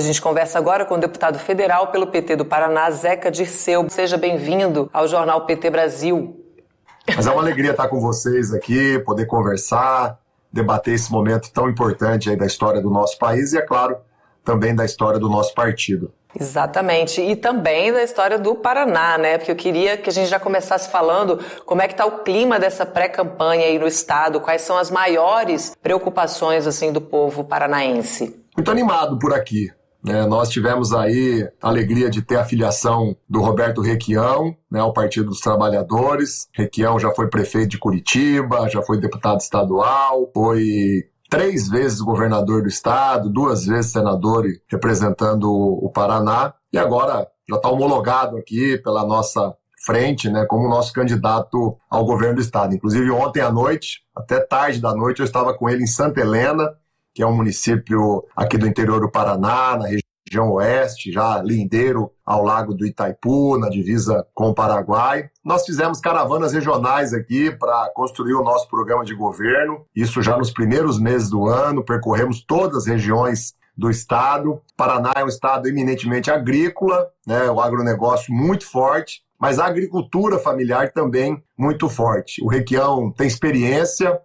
A gente conversa agora com o deputado federal pelo PT do Paraná, Zeca Dirceu. Seja bem-vindo ao Jornal PT Brasil. Mas é uma alegria estar com vocês aqui, poder conversar, debater esse momento tão importante aí da história do nosso país e, é claro, também da história do nosso partido. Exatamente. E também da história do Paraná, né? Porque eu queria que a gente já começasse falando como é que está o clima dessa pré-campanha aí no estado, quais são as maiores preocupações assim do povo paranaense. Muito animado por aqui. Né? Nós tivemos aí a alegria de ter a filiação do Roberto Requião né, ao Partido dos Trabalhadores. Requião já foi prefeito de Curitiba, já foi deputado estadual, foi três vezes governador do estado, duas vezes senador representando o Paraná, e agora já está homologado aqui pela nossa frente, né, como nosso candidato ao governo do estado. Inclusive ontem à noite, até tarde da noite, eu estava com ele em Santa Helena, que é um município aqui do interior do Paraná, na região oeste, já lindeiro ao lago do Itaipu, na divisa com o Paraguai. Nós fizemos caravanas regionais aqui para construir o nosso programa de governo, isso já nos primeiros meses do ano, percorremos todas as regiões do estado. Paraná é um estado eminentemente agrícola, né, o agronegócio muito forte, mas a agricultura familiar também muito forte. O Requião tem experiência,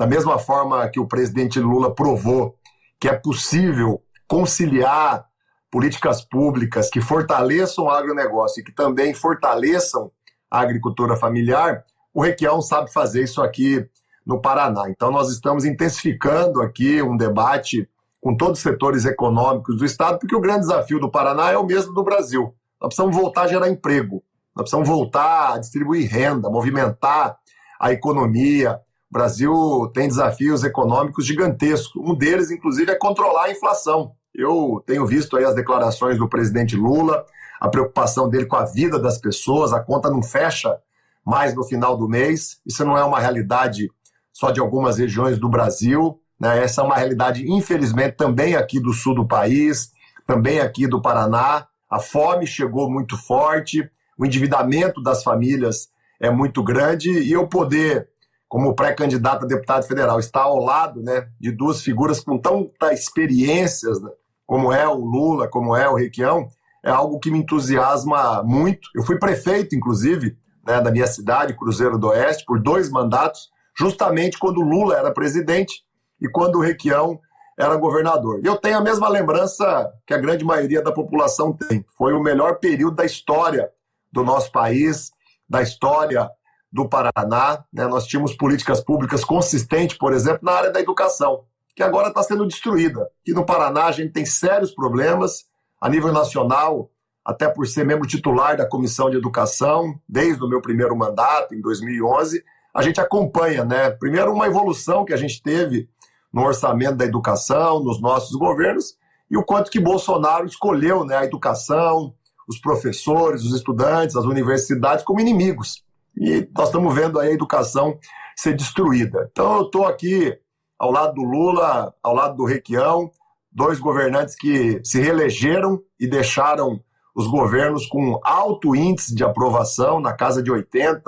da mesma forma que o presidente Lula provou que é possível conciliar políticas públicas que fortaleçam o agronegócio e que também fortaleçam a agricultura familiar, o Requião sabe fazer isso aqui no Paraná. Então, nós estamos intensificando aqui um debate com todos os setores econômicos do Estado, porque o grande desafio do Paraná é o mesmo do Brasil. Nós precisamos voltar a gerar emprego, nós precisamos voltar a distribuir renda, movimentar a economia. O Brasil tem desafios econômicos gigantescos. Um deles, inclusive, é controlar a inflação. Eu tenho visto aí as declarações do presidente Lula, a preocupação dele com a vida das pessoas, a conta não fecha mais no final do mês. Isso não é uma realidade só de algumas regiões do Brasil, né? essa é uma realidade, infelizmente, também aqui do sul do país, também aqui do Paraná. A fome chegou muito forte, o endividamento das famílias é muito grande e eu poder como pré-candidato a deputado federal, estar ao lado né, de duas figuras com tanta experiências, né, como é o Lula, como é o Requião, é algo que me entusiasma muito. Eu fui prefeito, inclusive, né, da minha cidade, Cruzeiro do Oeste, por dois mandatos, justamente quando o Lula era presidente e quando o Requião era governador. E eu tenho a mesma lembrança que a grande maioria da população tem. Foi o melhor período da história do nosso país, da história do Paraná. Né? Nós tínhamos políticas públicas consistentes, por exemplo, na área da educação, que agora está sendo destruída. Aqui no Paraná a gente tem sérios problemas a nível nacional, até por ser membro titular da Comissão de Educação, desde o meu primeiro mandato, em 2011, a gente acompanha, né? Primeiro, uma evolução que a gente teve no orçamento da educação, nos nossos governos, e o quanto que Bolsonaro escolheu né, a educação, os professores, os estudantes, as universidades como inimigos e nós estamos vendo a educação ser destruída. Então eu estou aqui ao lado do Lula, ao lado do Requião, dois governantes que se reelegeram e deixaram os governos com alto índice de aprovação, na casa de 80%,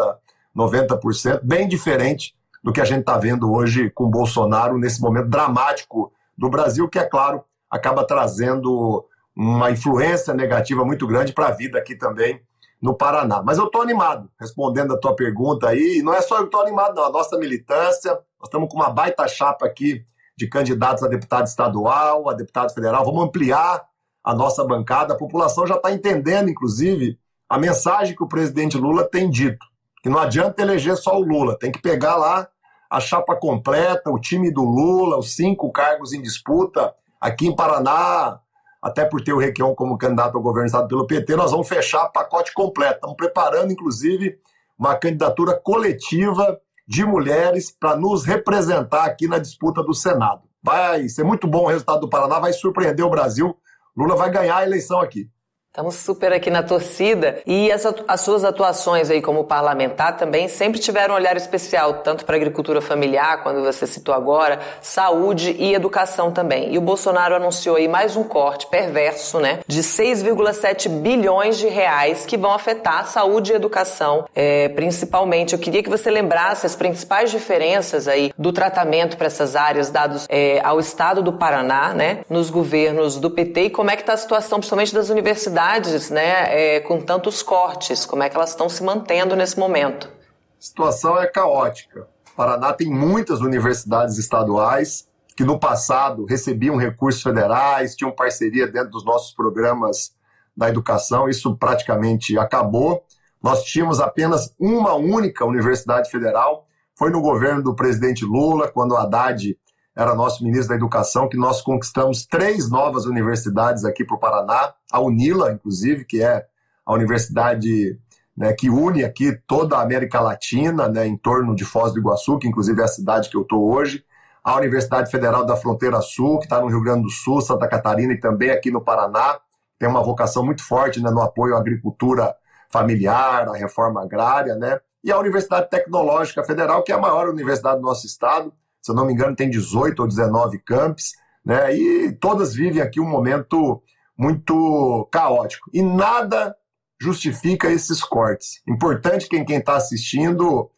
90%, bem diferente do que a gente está vendo hoje com Bolsonaro nesse momento dramático do Brasil, que, é claro, acaba trazendo uma influência negativa muito grande para a vida aqui também no Paraná. Mas eu estou animado, respondendo a tua pergunta aí. E não é só eu que estou animado, não. A nossa militância, nós estamos com uma baita chapa aqui de candidatos a deputado estadual, a deputado federal. Vamos ampliar a nossa bancada. A população já está entendendo, inclusive, a mensagem que o presidente Lula tem dito. Que não adianta eleger só o Lula, tem que pegar lá a chapa completa, o time do Lula, os cinco cargos em disputa. Aqui em Paraná, até por ter o Requião como candidato ao governo do estado pelo PT, nós vamos fechar pacote completo. Estamos preparando, inclusive, uma candidatura coletiva de mulheres para nos representar aqui na disputa do Senado. Vai ser muito bom o resultado do Paraná, vai surpreender o Brasil. Lula vai ganhar a eleição aqui. Estamos super aqui na torcida e as, as, suas atuações aí como parlamentar também sempre tiveram um olhar especial, tanto para a agricultura familiar, quando você citou agora, saúde e educação também. E o Bolsonaro anunciou aí mais um corte perverso, né, de 6,7 bilhões de reais que vão afetar a saúde e educação, é, principalmente. Eu queria que você lembrasse as principais diferenças aí do tratamento para essas áreas dados é, ao Estado do Paraná, né, nos governos do PT e como é que está a situação, principalmente das universidades universidades né, é, com tantos cortes? Como é que elas estão se mantendo nesse momento? A situação é caótica. O Paraná tem muitas universidades estaduais que no passado recebiam recursos federais, tinham parceria dentro dos nossos programas da educação, isso praticamente acabou. Nós tínhamos apenas uma única universidade federal, foi no governo do presidente Lula, quando o Haddad era nosso ministro da Educação, que nós conquistamos três novas universidades aqui para o Paraná, a Unila, inclusive, que é a universidade né, que une aqui toda a América Latina, né, em torno de Foz do Iguaçu, que inclusive é a cidade que eu estou hoje, a Universidade Federal da Fronteira Sul, que está no Rio Grande do Sul, Santa Catarina e também aqui no Paraná, tem uma vocação muito forte né, no apoio à agricultura familiar, à reforma agrária, né? E a Universidade Tecnológica Federal, que é a maior universidade do nosso estado, se eu não me engano, tem 18 ou 19 campos, né? E todas vivem aqui um momento muito caótico. E nada justifica esses cortes. Importante que quem está assistindo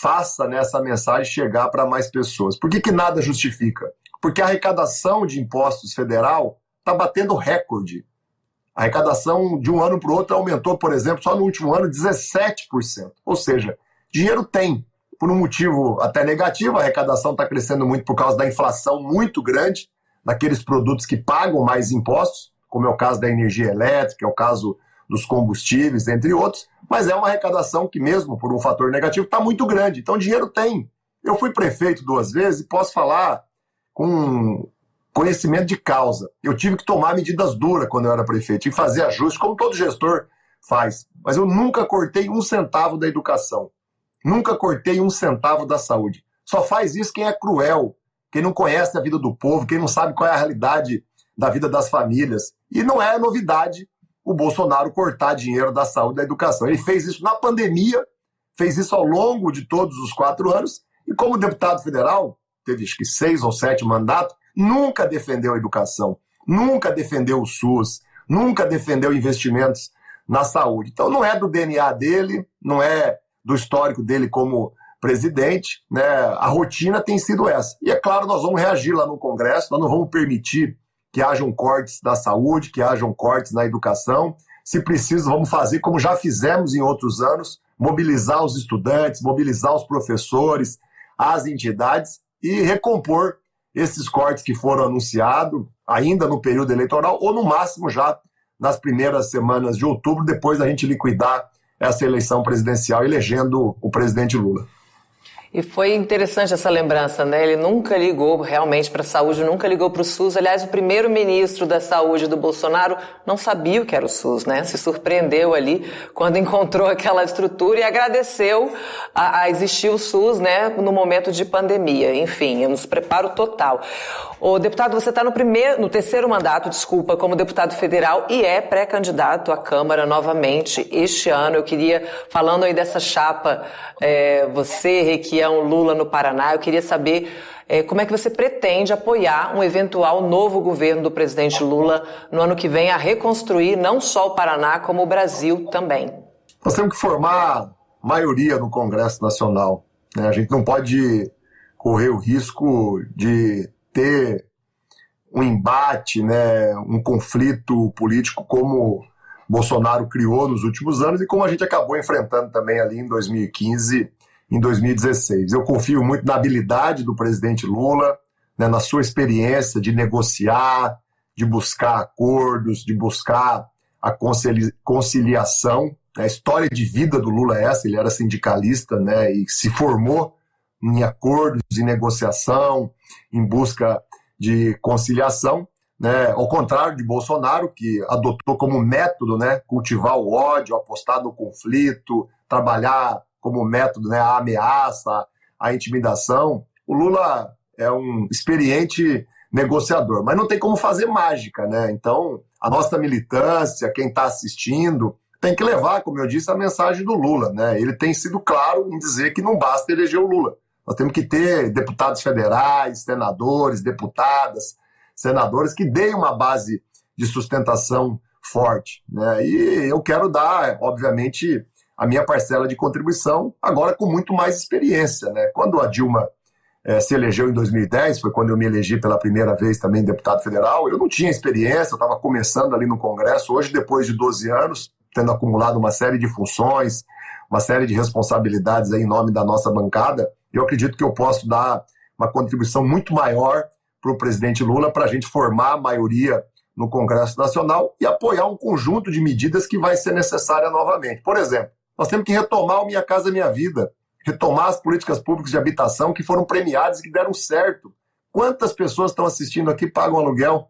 faça nessa né, mensagem chegar para mais pessoas. Por que, que nada justifica? Porque a arrecadação de impostos federal está batendo recorde. A arrecadação de um ano para o outro aumentou, por exemplo, só no último ano, 17%. Ou seja, dinheiro tem, por um motivo até negativo, a arrecadação está crescendo muito por causa da inflação muito grande daqueles produtos que pagam mais impostos, como é o caso da energia elétrica, é o caso dos combustíveis, entre outros, mas é uma arrecadação que, mesmo por um fator negativo, está muito grande. Então, dinheiro tem. Eu fui prefeito duas vezes e posso falar com conhecimento de causa. Eu tive que tomar medidas duras quando eu era prefeito, e fazer ajustes, como todo gestor faz. Mas eu nunca cortei um centavo da educação. Nunca cortei um centavo da saúde. Só faz isso quem é cruel, quem não conhece a vida do povo, quem não sabe qual é a realidade da vida das famílias. E não é novidade o Bolsonaro cortar dinheiro da saúde da educação. Ele fez isso na pandemia, fez isso ao longo de todos os quatro anos, e como deputado federal, teve acho que seis ou sete mandatos, nunca defendeu a educação, nunca defendeu o SUS, nunca defendeu investimentos na saúde. Então não é do DNA dele, não é do histórico dele como presidente, né, a rotina tem sido essa. E é claro, nós vamos reagir lá no Congresso, nós não vamos permitir que hajam cortes da saúde, que hajam cortes na educação. Se preciso, vamos fazer como já fizemos em outros anos, mobilizar os estudantes, mobilizar os professores, as entidades e recompor esses cortes que foram anunciados ainda no período eleitoral ou no máximo já nas primeiras semanas de outubro, depois da gente liquidar essa eleição presidencial, elegendo o presidente Lula. E foi interessante essa lembrança, né? Ele nunca ligou realmente para a saúde, nunca ligou para o SUS. Aliás, o primeiro-ministro da saúde do Bolsonaro não sabia o que era o SUS, né? Se surpreendeu ali quando encontrou aquela estrutura e agradeceu a, a existir o SUS, né? No momento de pandemia. Enfim, nos preparo total. O deputado, você está no primeiro, no terceiro mandato, desculpa, como deputado federal e é pré-candidato à Câmara novamente este ano. Eu queria, falando aí dessa chapa, é, você, Requi, é Lula no Paraná. Eu queria saber é, como é que você pretende apoiar um eventual novo governo do presidente Lula no ano que vem a reconstruir não só o Paraná, como o Brasil também. Nós temos que formar maioria no Congresso Nacional. Né? A gente não pode correr o risco de ter um embate, né, um conflito político como Bolsonaro criou nos últimos anos e como a gente acabou enfrentando também ali em 2015 em 2016. Eu confio muito na habilidade do presidente Lula, né, na sua experiência de negociar, de buscar acordos, de buscar a conciliação. A história de vida do Lula é essa, ele era sindicalista né, e se formou em acordos, em negociação, em busca de conciliação. Né, ao contrário de Bolsonaro, que adotou como método né, cultivar o ódio, apostar no conflito, trabalhar como método né, a ameaça, a intimidação. O Lula é um experiente negociador. Mas não tem como fazer mágica, né? Então, a nossa militância, quem está assistindo, tem que levar, como eu disse, a mensagem do Lula, né? Ele tem sido claro em dizer que não basta eleger o Lula. Nós temos que ter deputados federais, senadores, deputadas, senadores que deem uma base de sustentação forte, né? E eu quero dar, obviamente, a minha parcela de contribuição, agora com muito mais experiência, né? Quando a Dilma é, se elegeu em 2010, foi quando eu me elegi pela primeira vez também deputado federal. Eu não tinha experiência, estava começando ali no Congresso. Hoje, depois de 12 anos, tendo acumulado uma série de funções, uma série de responsabilidades em nome da nossa bancada, eu acredito que eu posso dar uma contribuição muito maior para o presidente Lula para a gente formar a maioria no Congresso Nacional e apoiar um conjunto de medidas que vai ser necessária novamente. Por exemplo, nós temos que retomar o Minha Casa Minha Vida retomar as políticas públicas de habitação que foram premiadas e que deram certo. Quantas pessoas estão assistindo aqui pagam aluguel?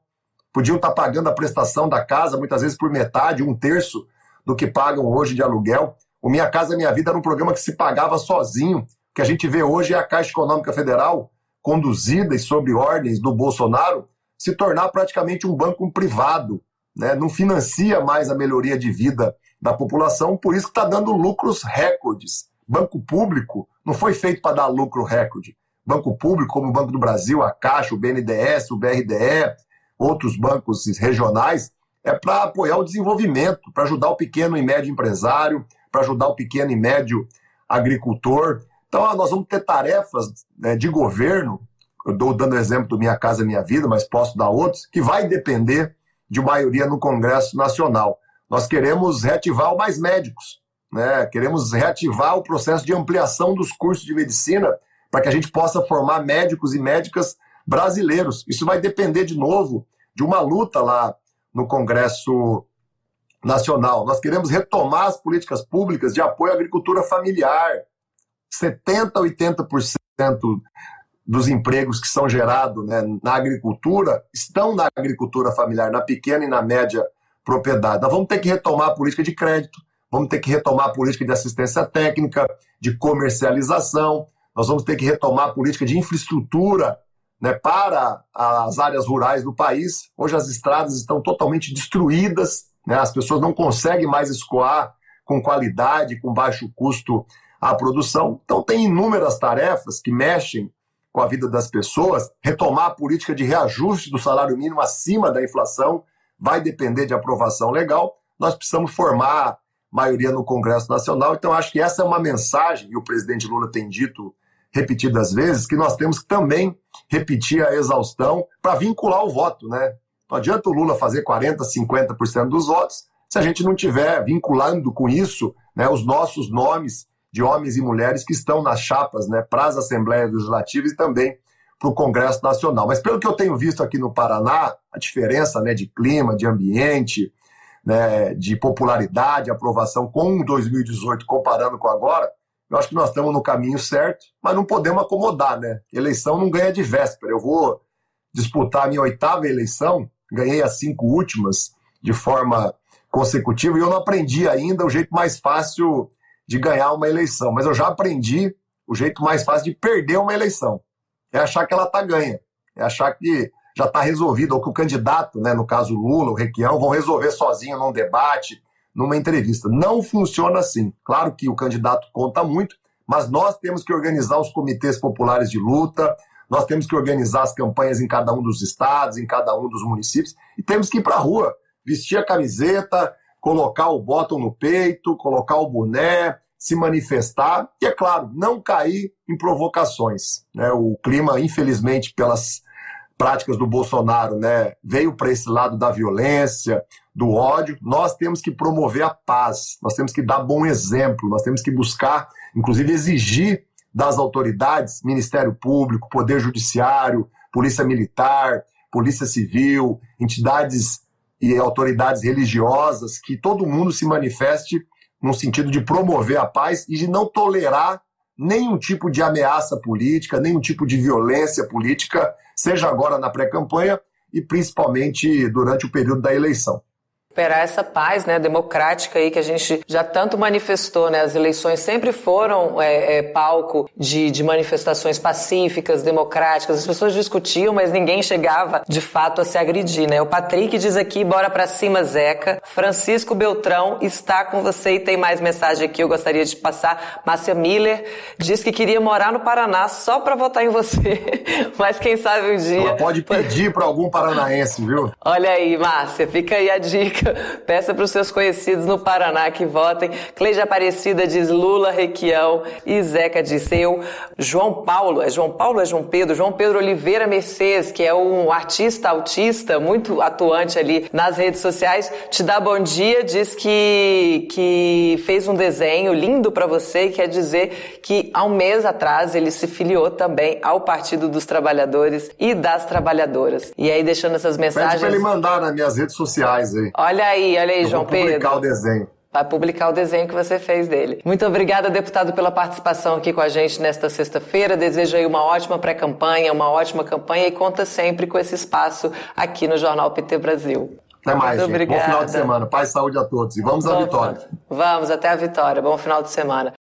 Podiam estar pagando a prestação da casa, muitas vezes por metade, um terço do que pagam hoje de aluguel. O Minha Casa Minha Vida era um programa que se pagava sozinho. Que a gente vê hoje é a Caixa Econômica Federal, conduzida e sob ordens do Bolsonaro, se tornar praticamente um banco privado. Né? Não financia mais a melhoria de vida da população, por isso está dando lucros recordes. Banco público não foi feito para dar lucro recorde. Banco público, como o Banco do Brasil, a Caixa, o BNDES, o BRDE, outros bancos regionais, é para apoiar o desenvolvimento, para ajudar o pequeno e médio empresário, para ajudar o pequeno e médio agricultor. Então, nós vamos ter tarefas né, de governo, eu estou dando exemplo do Minha Casa Minha Vida, mas posso dar outros, que vai depender de maioria no Congresso Nacional. Nós queremos reativar o Mais Médicos. Né? Queremos reativar o processo de ampliação dos cursos de medicina para que a gente possa formar médicos e médicas brasileiros. Isso vai depender, de novo, de uma luta lá no Congresso Nacional. Nós queremos retomar as políticas públicas de apoio à agricultura familiar. 70% a 80% dos empregos que são gerados né, na agricultura estão na agricultura familiar, na pequena e na média propriedade. Nós vamos ter que retomar a política de crédito, vamos ter que retomar a política de assistência técnica, de comercialização, nós vamos ter que retomar a política de infraestrutura né, para as áreas rurais do país. Hoje as estradas estão totalmente destruídas, né, as pessoas não conseguem mais escoar com qualidade, com baixo custo a produção. Então, tem inúmeras tarefas que mexem com a vida das pessoas. Retomar a política de reajuste do salário mínimo acima da inflação vai depender de aprovação legal. Nós precisamos formar maioria no Congresso Nacional. Então, acho que essa é uma mensagem, e o presidente Lula tem dito repetidas vezes, que nós temos que também repetir a exaustão para vincular o voto. Né? Não adianta o Lula fazer 40%, 50% dos votos se a gente não tiver vinculando com isso né, os nossos nomes de homens e mulheres que estão nas chapas né, para as Assembleias Legislativas e também para o Congresso Nacional. Mas pelo que eu tenho visto aqui no Paraná, a diferença né, de clima, de ambiente, né, de popularidade, aprovação com 2018 comparando com agora, eu acho que nós estamos no caminho certo, mas não podemos acomodar, né? Eleição não ganha de véspera. Eu vou disputar a minha oitava eleição, ganhei as cinco últimas de forma consecutiva e eu não aprendi ainda o jeito mais fácil de ganhar uma eleição, mas eu já aprendi o jeito mais fácil de perder uma eleição. É achar que ela está ganha. É achar que já está resolvido, ou que o candidato, né, no caso Lula, o Requião, vão resolver sozinho num debate, numa entrevista. Não funciona assim. Claro que o candidato conta muito, mas nós temos que organizar os comitês populares de luta, nós temos que organizar as campanhas em cada um dos estados, em cada um dos municípios, e temos que ir para a rua, vestir a camiseta, colocar o botão no peito, colocar o boné, se manifestar e, é claro, não cair em provocações. Né? O clima, infelizmente, pelas práticas do Bolsonaro, né, veio para esse lado da violência, do ódio, nós temos que promover a paz, nós temos que dar bom exemplo, nós temos que buscar, inclusive exigir das autoridades, Ministério Público, Poder Judiciário, Polícia Militar, Polícia Civil, entidades e autoridades religiosas, que todo mundo se manifeste no sentido de promover a paz e de não tolerar nenhum tipo de ameaça política, nenhum tipo de violência política, seja agora na pré-campanha e principalmente durante o período da eleição. Recuperar essa paz né, democrática aí que a gente já tanto manifestou. Né? As eleições sempre foram é, é, palco de, de manifestações pacíficas, democráticas. As pessoas discutiam, mas ninguém chegava de fato a se agredir. Né? O Patrick diz aqui, bora pra cima, Zeca. Francisco Beltrão está com você e tem mais mensagem aqui, eu gostaria de passar. Márcia Miller diz que queria morar no Paraná só para votar em você. mas quem sabe um dia... Ela pode pedir para algum paranaense, viu? Olha aí, Márcia, fica aí a dica Peça para os seus conhecidos no Paraná que votem. Cleide Aparecida diz Lula, Requião. E Zeca diz eu. João Paulo, é João Paulo ou é João Pedro? João Pedro Oliveira Mercedes, que é um artista autista muito atuante ali nas redes sociais, te dá bom dia, diz que, que fez um desenho lindo para você e quer dizer que há um mês atrás ele se filiou também ao Partido dos Trabalhadores e das Trabalhadoras. E aí deixando essas mensagens... Pede pra ele mandar nas minhas redes sociais aí. Olha aí, olha aí, Eu João Pedro. Vou publicar o desenho. Vai publicar o desenho que você fez dele. Muito obrigada, deputado, pela participação aqui com a gente nesta sexta-feira. Desejo aí uma ótima pré-campanha, uma ótima campanha e conta sempre com esse espaço aqui no Jornal PT Brasil. Até mais, Muito gente. Obrigada. Bom final de semana. Paz e saúde a todos. E vamos Bom, à vitória. Vamos, até a vitória. Bom final de semana.